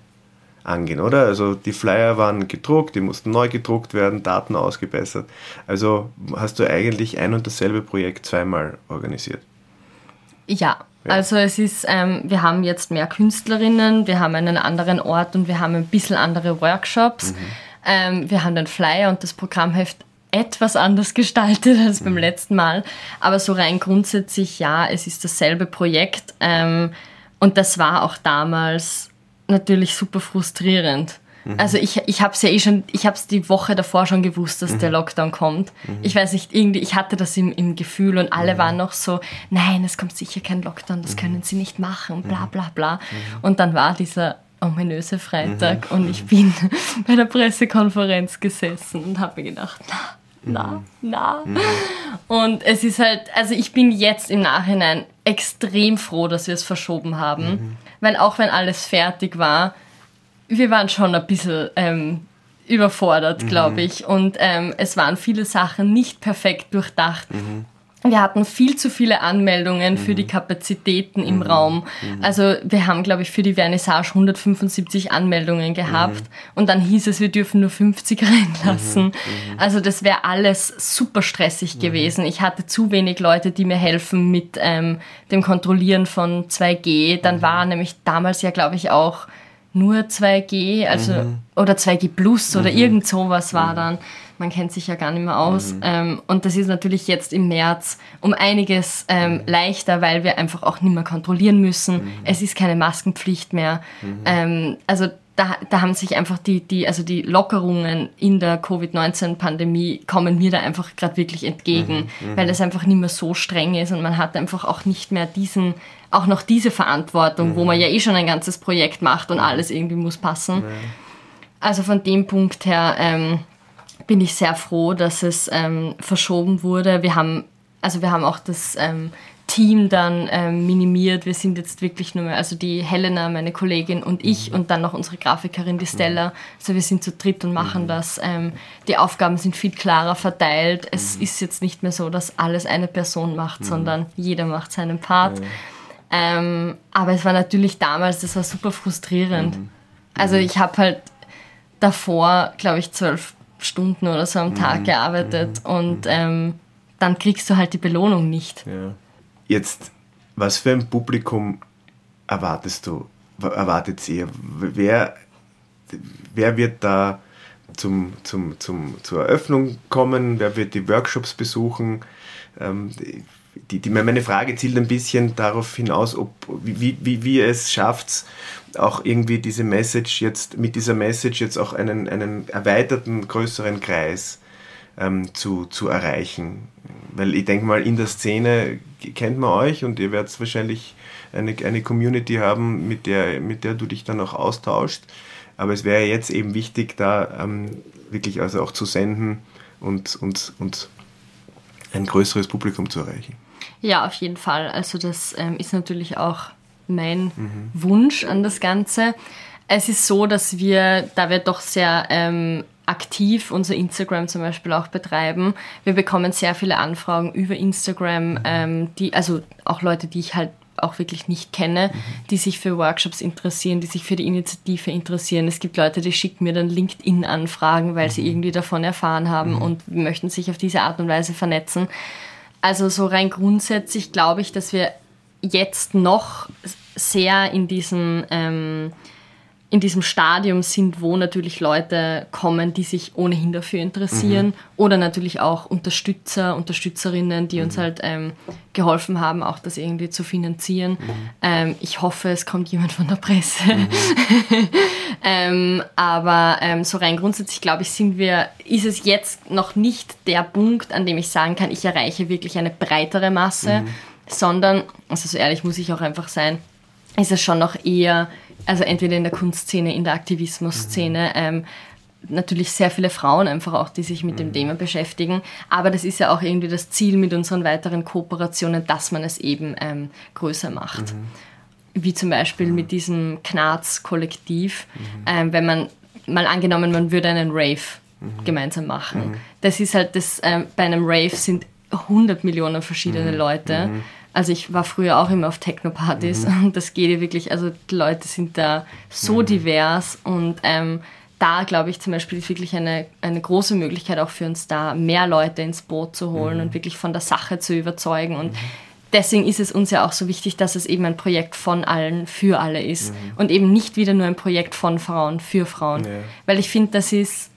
angehen, oder? Also die Flyer waren gedruckt, die mussten neu gedruckt werden, Daten ausgebessert. Also hast du eigentlich ein und dasselbe Projekt zweimal organisiert? Ja, ja. Also es ist, ähm, wir haben jetzt mehr Künstlerinnen, wir haben einen anderen Ort und wir haben ein bisschen andere Workshops. Mhm. Ähm, wir haben den Flyer und das Programmheft etwas anders gestaltet als beim mhm. letzten Mal. Aber so rein grundsätzlich, ja, es ist dasselbe Projekt. Ähm, und das war auch damals natürlich super frustrierend. Mhm. Also ich, ich habe es ja eh schon, ich habe es die Woche davor schon gewusst, dass mhm. der Lockdown kommt. Mhm. Ich weiß nicht, irgendwie, ich hatte das im, im Gefühl und alle mhm. waren noch so, nein, es kommt sicher kein Lockdown, das mhm. können sie nicht machen, bla bla bla. Und dann war dieser ominöse Freitag und ich bin bei der Pressekonferenz gesessen und habe mir gedacht, na, na, na. Mhm. Und es ist halt, also ich bin jetzt im Nachhinein extrem froh, dass wir es verschoben haben, mhm. Weil auch wenn alles fertig war, wir waren schon ein bisschen ähm, überfordert, glaube mhm. ich. Und ähm, es waren viele Sachen nicht perfekt durchdacht. Mhm wir hatten viel zu viele Anmeldungen mhm. für die Kapazitäten im mhm. Raum. Mhm. Also wir haben, glaube ich, für die Vernissage 175 Anmeldungen gehabt mhm. und dann hieß es, wir dürfen nur 50 reinlassen. Mhm. Mhm. Also das wäre alles super stressig gewesen. Ich hatte zu wenig Leute, die mir helfen mit ähm, dem Kontrollieren von 2G. Dann war nämlich damals ja, glaube ich, auch nur 2G, also oder 2G Plus oder irgend sowas war dann man kennt sich ja gar nicht mehr aus. Mhm. Ähm, und das ist natürlich jetzt im März um einiges ähm, mhm. leichter, weil wir einfach auch nicht mehr kontrollieren müssen. Mhm. Es ist keine Maskenpflicht mehr. Mhm. Ähm, also da, da haben sich einfach die, die, also die Lockerungen in der Covid-19-Pandemie kommen mir da einfach gerade wirklich entgegen, mhm, mhm, weil es einfach nicht mehr so streng ist und man hat einfach auch nicht mehr diesen, auch noch diese Verantwortung, wo man ja eh schon ein ganzes Projekt macht und alles irgendwie muss passen. Also von dem Punkt her ähm, bin ich sehr froh, dass es ähm, verschoben wurde. Wir haben, also wir haben auch das ähm, Team dann ähm, minimiert. Wir sind jetzt wirklich nur mehr, also die Helena, meine Kollegin und ich mhm. und dann noch unsere Grafikerin, die Stella. Also wir sind zu dritt und machen mhm. das. Ähm, die Aufgaben sind viel klarer verteilt. Es mhm. ist jetzt nicht mehr so, dass alles eine Person macht, mhm. sondern jeder macht seinen Part. Ähm, aber es war natürlich damals, das war super frustrierend. Mhm. Also ich habe halt davor, glaube ich, zwölf Stunden oder so am Tag gearbeitet und ähm, dann kriegst du halt die Belohnung nicht. Ja. Jetzt, was für ein Publikum erwartest du, erwartet ihr? Wer, wer wird da zum, zum, zum, zur Eröffnung kommen? Wer wird die Workshops besuchen? Ähm, die, die, meine Frage zielt ein bisschen darauf hinaus, ob, wie, wie, wie ihr es schafft, auch irgendwie diese Message jetzt, mit dieser Message jetzt auch einen, einen erweiterten, größeren Kreis ähm, zu, zu erreichen. Weil ich denke mal, in der Szene kennt man euch und ihr werdet wahrscheinlich eine, eine Community haben, mit der, mit der du dich dann auch austauschst. Aber es wäre jetzt eben wichtig, da ähm, wirklich also auch zu senden und, und, und ein größeres Publikum zu erreichen. Ja, auf jeden Fall. Also das ähm, ist natürlich auch mein mhm. Wunsch an das Ganze. Es ist so, dass wir, da wir doch sehr ähm, aktiv unser Instagram zum Beispiel auch betreiben. Wir bekommen sehr viele Anfragen über Instagram, ähm, die, also auch Leute, die ich halt auch wirklich nicht kenne, mhm. die sich für Workshops interessieren, die sich für die Initiative interessieren. Es gibt Leute, die schicken mir dann LinkedIn-Anfragen, weil mhm. sie irgendwie davon erfahren haben mhm. und möchten sich auf diese Art und Weise vernetzen. Also so rein grundsätzlich glaube ich, dass wir jetzt noch sehr in diesem ähm, in diesem Stadium sind, wo natürlich Leute kommen, die sich ohnehin dafür interessieren mhm. oder natürlich auch Unterstützer, Unterstützerinnen, die mhm. uns halt ähm, geholfen haben, auch das irgendwie zu finanzieren. Mhm. Ähm, ich hoffe, es kommt jemand von der Presse. Mhm. ähm, aber ähm, so rein grundsätzlich, glaube ich, sind wir, ist es jetzt noch nicht der Punkt, an dem ich sagen kann, ich erreiche wirklich eine breitere Masse, mhm. sondern, also so ehrlich muss ich auch einfach sein, ist es schon noch eher also entweder in der Kunstszene, in der Aktivismusszene, mhm. ähm, natürlich sehr viele Frauen einfach auch, die sich mit mhm. dem Thema beschäftigen. Aber das ist ja auch irgendwie das Ziel mit unseren weiteren Kooperationen, dass man es eben ähm, größer macht. Mhm. Wie zum Beispiel mhm. mit diesem Knarz-Kollektiv, mhm. ähm, wenn man mal angenommen, man würde einen Rave mhm. gemeinsam machen. Das ist halt das, ähm, bei einem Rave sind 100 Millionen verschiedene Leute also ich war früher auch immer auf Techno-Partys mhm. und das geht ja wirklich, also die Leute sind da so mhm. divers und ähm, da glaube ich zum Beispiel ist wirklich eine, eine große Möglichkeit auch für uns da, mehr Leute ins Boot zu holen mhm. und wirklich von der Sache zu überzeugen und mhm. deswegen ist es uns ja auch so wichtig, dass es eben ein Projekt von allen für alle ist mhm. und eben nicht wieder nur ein Projekt von Frauen für Frauen, ja. weil ich finde, das ist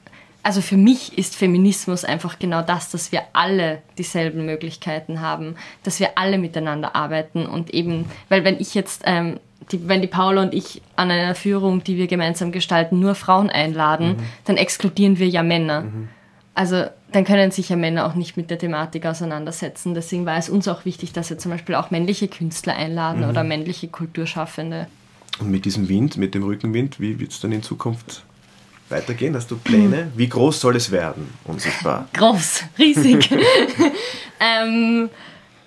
also für mich ist Feminismus einfach genau das, dass wir alle dieselben Möglichkeiten haben, dass wir alle miteinander arbeiten und eben, weil wenn ich jetzt, ähm, die, wenn die Paula und ich an einer Führung, die wir gemeinsam gestalten, nur Frauen einladen, mhm. dann exkludieren wir ja Männer. Mhm. Also dann können sich ja Männer auch nicht mit der Thematik auseinandersetzen. Deswegen war es uns auch wichtig, dass wir zum Beispiel auch männliche Künstler einladen mhm. oder männliche Kulturschaffende. Und mit diesem Wind, mit dem Rückenwind, wie wird es dann in Zukunft weitergehen? Hast du Pläne? Wie groß soll es werden, unsichtbar? Groß, riesig. ähm,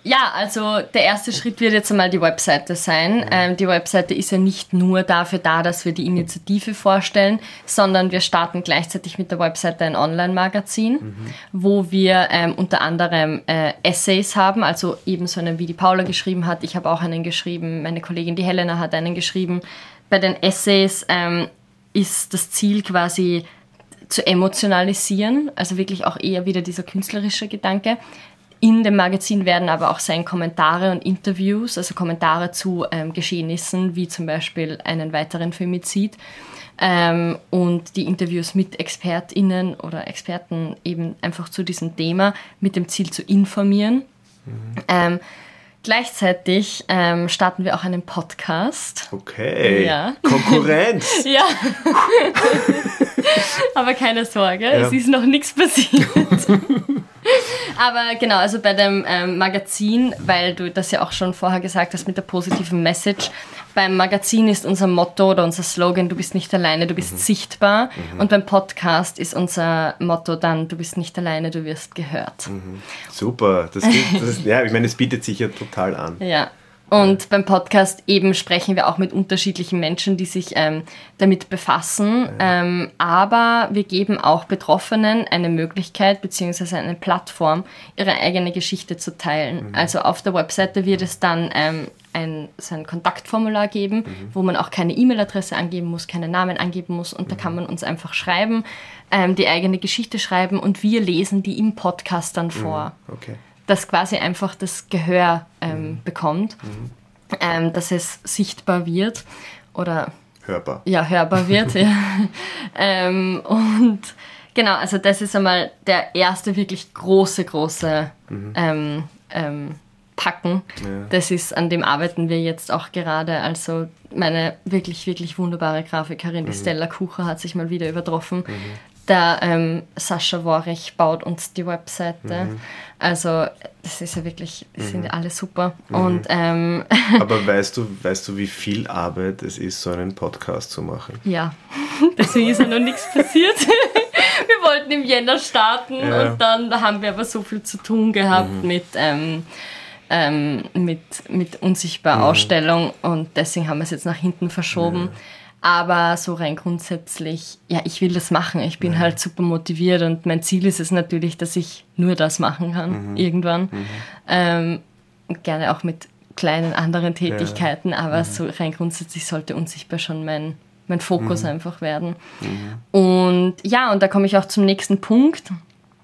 ja, also der erste Schritt wird jetzt einmal die Webseite sein. Ähm, die Webseite ist ja nicht nur dafür da, dass wir die Initiative vorstellen, sondern wir starten gleichzeitig mit der Webseite ein Online-Magazin, mhm. wo wir ähm, unter anderem äh, Essays haben, also ebenso einen, wie die Paula geschrieben hat. Ich habe auch einen geschrieben, meine Kollegin die Helena hat einen geschrieben. Bei den Essays ähm, ist das Ziel quasi zu emotionalisieren, also wirklich auch eher wieder dieser künstlerische Gedanke. In dem Magazin werden aber auch sein Kommentare und Interviews, also Kommentare zu ähm, Geschehnissen, wie zum Beispiel einen weiteren Femizid ähm, und die Interviews mit ExpertInnen oder Experten eben einfach zu diesem Thema mit dem Ziel zu informieren. Mhm. Ähm, Gleichzeitig ähm, starten wir auch einen Podcast. Okay. Ja. Konkurrenz. Ja. Aber keine Sorge, ja. es ist noch nichts passiert. Aber genau, also bei dem ähm, Magazin, weil du das ja auch schon vorher gesagt hast mit der positiven Message, beim Magazin ist unser Motto oder unser Slogan, du bist nicht alleine, du bist mhm. sichtbar. Mhm. Und beim Podcast ist unser Motto dann, du bist nicht alleine, du wirst gehört. Mhm. Super, das, geht, das ja, ich meine, es bietet sich ja total an. Ja, und beim Podcast eben sprechen wir auch mit unterschiedlichen Menschen, die sich ähm, damit befassen. Ja. Ähm, aber wir geben auch Betroffenen eine Möglichkeit bzw. eine Plattform, ihre eigene Geschichte zu teilen. Mhm. Also auf der Webseite wird es dann ähm, ein, so ein Kontaktformular geben, mhm. wo man auch keine E-Mail-Adresse angeben muss, keine Namen angeben muss. Und mhm. da kann man uns einfach schreiben, ähm, die eigene Geschichte schreiben und wir lesen die im Podcast dann vor. Mhm. Okay das quasi einfach das Gehör ähm, mhm. bekommt, mhm. Ähm, dass es sichtbar wird oder hörbar. Ja, hörbar wird. ja. Ähm, und genau, also das ist einmal der erste wirklich große, große mhm. Ähm, ähm, Packen. Ja. Das ist, an dem arbeiten wir jetzt auch gerade. Also meine wirklich, wirklich wunderbare Grafikerin, die mhm. Stella Kucher, hat sich mal wieder übertroffen. Mhm. Der ähm, Sascha Worich baut uns die Webseite. Mhm. Also das ist ja wirklich, sind mhm. alle super. Mhm. Und, ähm, Aber weißt du, weißt du, wie viel Arbeit es ist, so einen Podcast zu machen? Ja, deswegen ist ja noch nichts passiert. wir wollten im Jänner starten ja. und dann haben wir aber so viel zu tun gehabt mhm. mit... Ähm, ähm, mit, mit unsichtbarer mhm. Ausstellung und deswegen haben wir es jetzt nach hinten verschoben. Ja. Aber so rein grundsätzlich, ja, ich will das machen. Ich bin mhm. halt super motiviert und mein Ziel ist es natürlich, dass ich nur das machen kann, mhm. irgendwann. Mhm. Ähm, gerne auch mit kleinen anderen Tätigkeiten, ja. aber mhm. so rein grundsätzlich sollte unsichtbar schon mein, mein Fokus mhm. einfach werden. Mhm. Und ja, und da komme ich auch zum nächsten Punkt.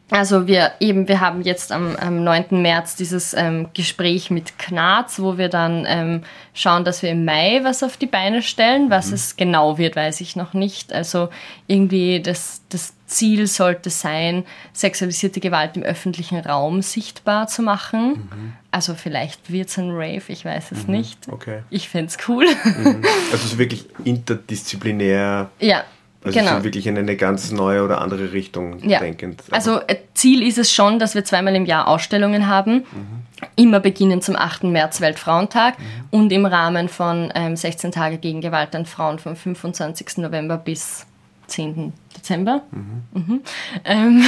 Also wir eben, wir haben jetzt am, am 9. März dieses ähm, Gespräch mit Knarz, wo wir dann ähm, schauen, dass wir im Mai was auf die Beine stellen. Was mhm. es genau wird, weiß ich noch nicht. Also irgendwie das, das Ziel sollte sein, sexualisierte Gewalt im öffentlichen Raum sichtbar zu machen. Mhm. Also vielleicht wird es ein Rave, ich weiß es mhm. nicht. Okay. Ich fände es cool. Mhm. Also so wirklich interdisziplinär. Ja, also genau. wirklich in eine ganz neue oder andere Richtung ja. denkend. Also äh, Ziel ist es schon, dass wir zweimal im Jahr Ausstellungen haben. Mhm. Immer beginnend zum 8. März Weltfrauentag mhm. und im Rahmen von ähm, 16 Tage gegen Gewalt an Frauen vom 25. November bis 10. Dezember. Mhm. Mhm. Ähm,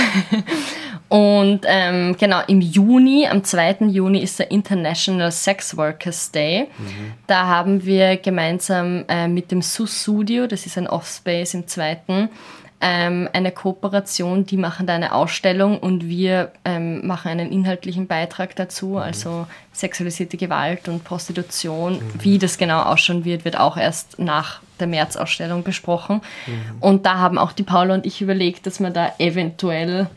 und ähm, genau, im Juni, am 2. Juni ist der International Sex Workers Day. Mhm. Da haben wir gemeinsam äh, mit dem SUS Studio, das ist ein Offspace im zweiten, ähm, eine Kooperation, die machen da eine Ausstellung und wir ähm, machen einen inhaltlichen Beitrag dazu, mhm. also sexualisierte Gewalt und Prostitution. Mhm. Wie das genau ausschauen wird, wird auch erst nach der März-Ausstellung besprochen. Mhm. Und da haben auch die Paula und ich überlegt, dass wir da eventuell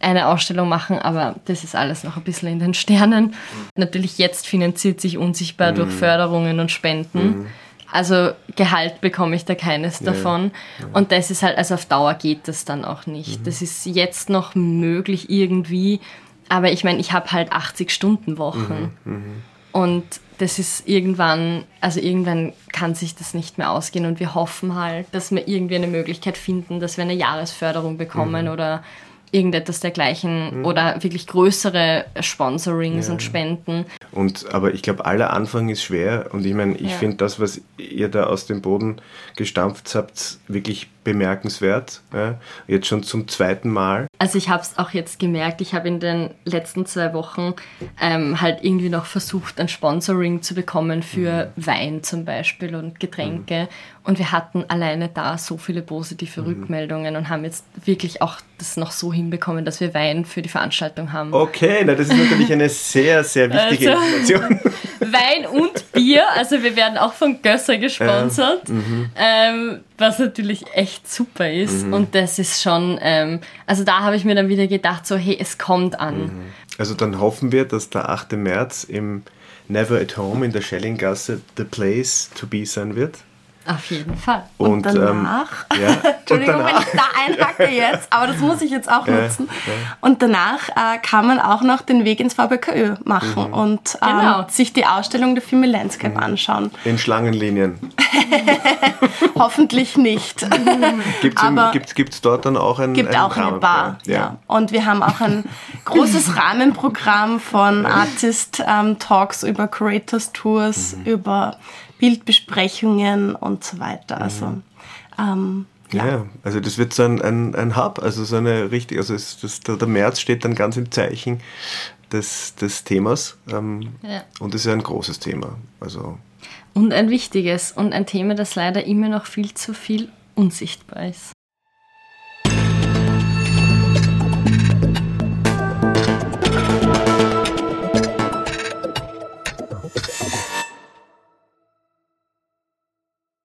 eine Ausstellung machen, aber das ist alles noch ein bisschen in den Sternen. Mhm. Natürlich jetzt finanziert sich unsichtbar durch mhm. Förderungen und Spenden. Also Gehalt bekomme ich da keines ja, davon. Ja. Und das ist halt, also auf Dauer geht das dann auch nicht. Mhm. Das ist jetzt noch möglich irgendwie, aber ich meine, ich habe halt 80 Stunden Wochen. Mhm. Mhm. Und das ist irgendwann, also irgendwann kann sich das nicht mehr ausgehen und wir hoffen halt, dass wir irgendwie eine Möglichkeit finden, dass wir eine Jahresförderung bekommen mhm. oder irgendetwas dergleichen mhm. oder wirklich größere Sponsorings ja. und Spenden. Und aber ich glaube, aller Anfang ist schwer und ich meine, ich ja. finde das, was ihr da aus dem Boden gestampft habt, wirklich bemerkenswert. Ja? Jetzt schon zum zweiten Mal. Also ich habe es auch jetzt gemerkt, ich habe in den letzten zwei Wochen ähm, halt irgendwie noch versucht, ein Sponsoring zu bekommen für mhm. Wein zum Beispiel und Getränke. Mhm. Und wir hatten alleine da so viele positive mhm. Rückmeldungen und haben jetzt wirklich auch das noch so hinbekommen, dass wir Wein für die Veranstaltung haben. Okay, na, das ist natürlich eine sehr, sehr wichtige also, Information. Wein und Bier, also wir werden auch von Gösser gesponsert, ähm, ähm, was natürlich echt super ist. Mhm. Und das ist schon, ähm, also da habe ich mir dann wieder gedacht, so hey, es kommt an. Mhm. Also dann hoffen wir, dass der 8. März im Never at Home in der Schellinggasse the place to be sein wird. Auf jeden Fall. Und, Und, danach, ähm, ja, und Entschuldigung, danach- wenn ich da einhacke jetzt, aber das muss ich jetzt auch Ja, nutzen. Und danach äh, kann man auch noch den Weg ins VBKÖ machen und ähm, Genau. sich die Ausstellung der Filme Landscape Mhm. anschauen. In Schlangenlinien. Hoffentlich nicht. Gibt Aber- es gibt's dort dann auch ein gibt ein auch eine Bar. Ja. Und wir haben auch ein großes Rahmenprogramm von Artist ähm, Talks über Creators Tours, Mhm. über Bildbesprechungen und so weiter. Also ähm, Ja. ja, also das wird so ein, ein, ein Hub, also so eine richtig, also es, das, der, März steht dann ganz im Zeichen des, des Themas ähm, Ja. und es ist ja ein großes Thema. Also Und ein wichtiges und ein Thema, das leider immer noch viel zu viel unsichtbar ist.